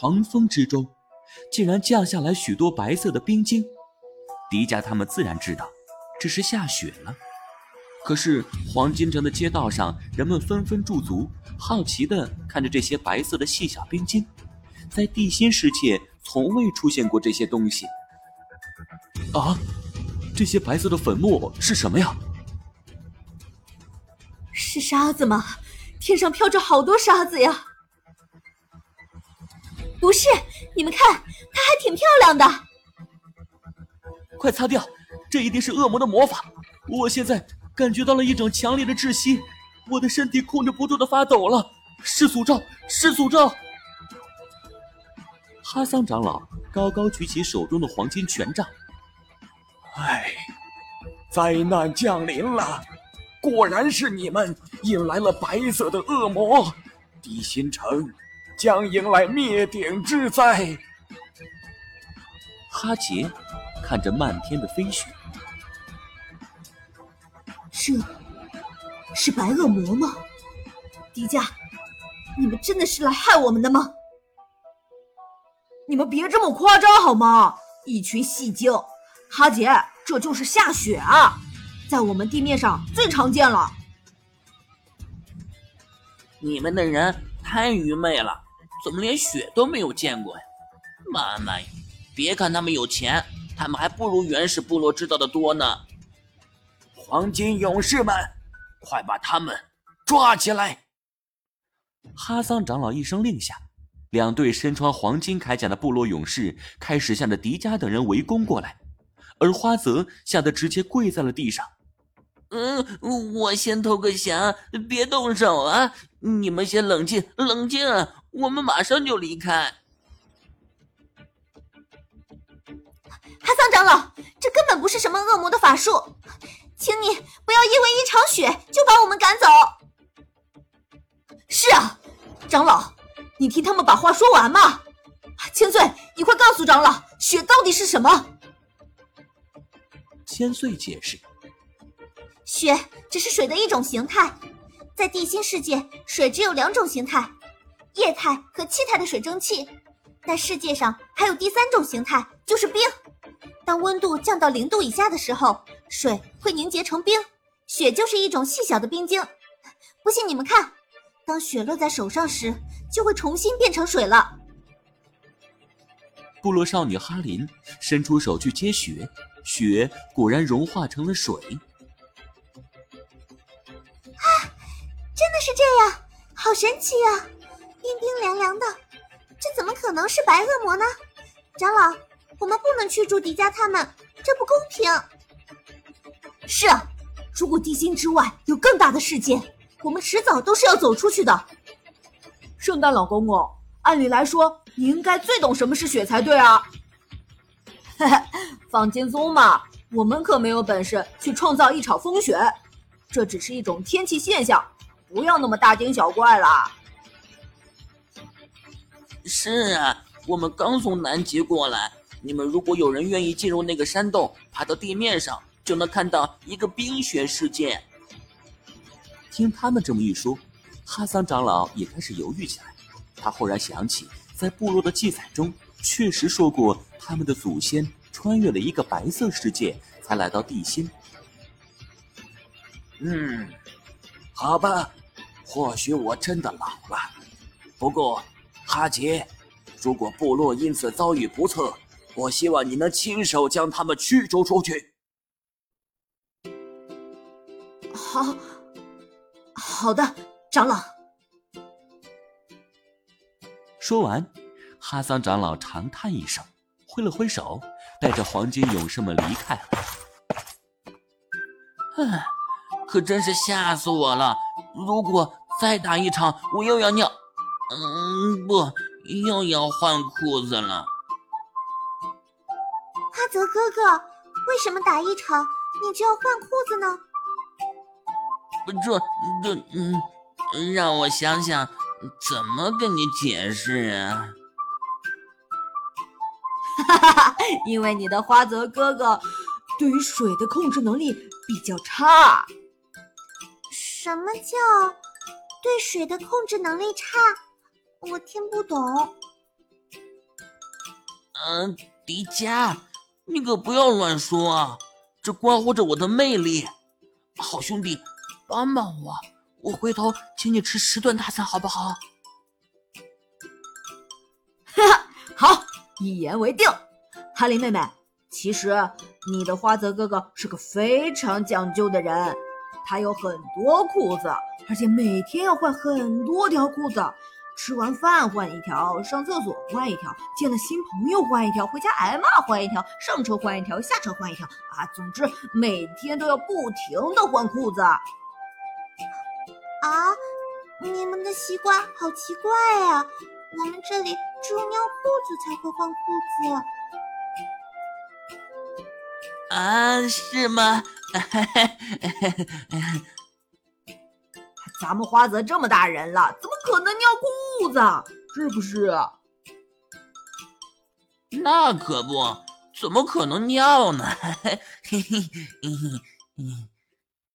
狂风之中，竟然降下来许多白色的冰晶。迪迦他们自然知道，这是下雪了。可是黄金城的街道上，人们纷纷驻足，好奇地看着这些白色的细小冰晶。在地心世界，从未出现过这些东西。啊，这些白色的粉末是什么呀？是沙子吗？天上飘着好多沙子呀！不是，你们看，她还挺漂亮的。快擦掉，这一定是恶魔的魔法。我现在感觉到了一种强烈的窒息，我的身体控制不住的发抖了。是诅咒，是诅咒！哈桑长老高高举起手中的黄金权杖。唉，灾难降临了，果然是你们引来了白色的恶魔，地心城将迎来灭顶之灾。哈杰看着漫天的飞雪，这是白恶魔吗？迪迦，你们真的是来害我们的吗？你们别这么夸张好吗？一群戏精！哈杰，这就是下雪啊，在我们地面上最常见了。你们的人太愚昧了，怎么连雪都没有见过呀？妈妈呀，别看他们有钱，他们还不如原始部落知道的多呢。黄金勇士们，快把他们抓起来！哈桑长老一声令下。两队身穿黄金铠甲的部落勇士开始向着迪迦等人围攻过来，而花泽吓得直接跪在了地上。嗯，我先投个降，别动手啊！你们先冷静，冷静，我们马上就离开。哈桑长老，这根本不是什么恶魔的法术，请你不要因为一场雪就把我们赶走。是啊，长老。你听他们把话说完嘛！千岁，你快告诉长老，雪到底是什么？千岁解释：雪只是水的一种形态，在地心世界，水只有两种形态：液态和气态的水蒸气。但世界上还有第三种形态，就是冰。当温度降到零度以下的时候，水会凝结成冰，雪就是一种细小的冰晶。不信你们看，当雪落在手上时。就会重新变成水了。部落少女哈林伸出手去接雪，雪果然融化成了水。啊，真的是这样，好神奇呀！冰冰凉凉的，这怎么可能是白恶魔呢？长老，我们不能驱逐迪迦他们，这不公平。是啊，如果地心之外有更大的世界，我们迟早都是要走出去的。圣诞老公公，按理来说你应该最懂什么是雪才对啊！嘿嘿，放轻松嘛，我们可没有本事去创造一场风雪，这只是一种天气现象，不要那么大惊小怪啦。是啊，我们刚从南极过来，你们如果有人愿意进入那个山洞，爬到地面上，就能看到一个冰雪世界。听他们这么一说。哈桑长老也开始犹豫起来，他忽然想起，在部落的记载中确实说过，他们的祖先穿越了一个白色世界，才来到地心。嗯，好吧，或许我真的老了。不过，哈杰，如果部落因此遭遇不测，我希望你能亲手将他们驱逐出去。好，好的。长老说完，哈桑长老长叹一声，挥了挥手，带着黄金勇士们离开了。唉，可真是吓死我了！如果再打一场，我又要尿……嗯，不，又要换裤子了。花泽哥哥，为什么打一场你就要换裤子呢？这……这……嗯。让我想想，怎么跟你解释啊？哈哈哈！因为你的花泽哥哥对于水的控制能力比较差。什么叫对水的控制能力差？我听不懂。嗯，迪迦，你可不要乱说啊，这关乎着我的魅力。好兄弟，帮帮我，我回头请你吃十顿大餐，好不好？哈哈，好，一言为定。哈林妹妹，其实你的花泽哥哥是个非常讲究的人，他有很多裤子，而且每天要换很多条裤子。吃完饭换一条，上厕所换一条，见了新朋友换一条，回家挨骂换一条，上车换一条，下车换一条啊！总之每天都要不停的换裤子。啊，你们的习惯好奇怪呀！我们这里只有尿裤子才会换裤子。啊，是吗？咱们花泽这么大人了，怎么可能尿裤子？是不是？那可不，怎么可能尿呢？嘿嘿嘿嘿嘿。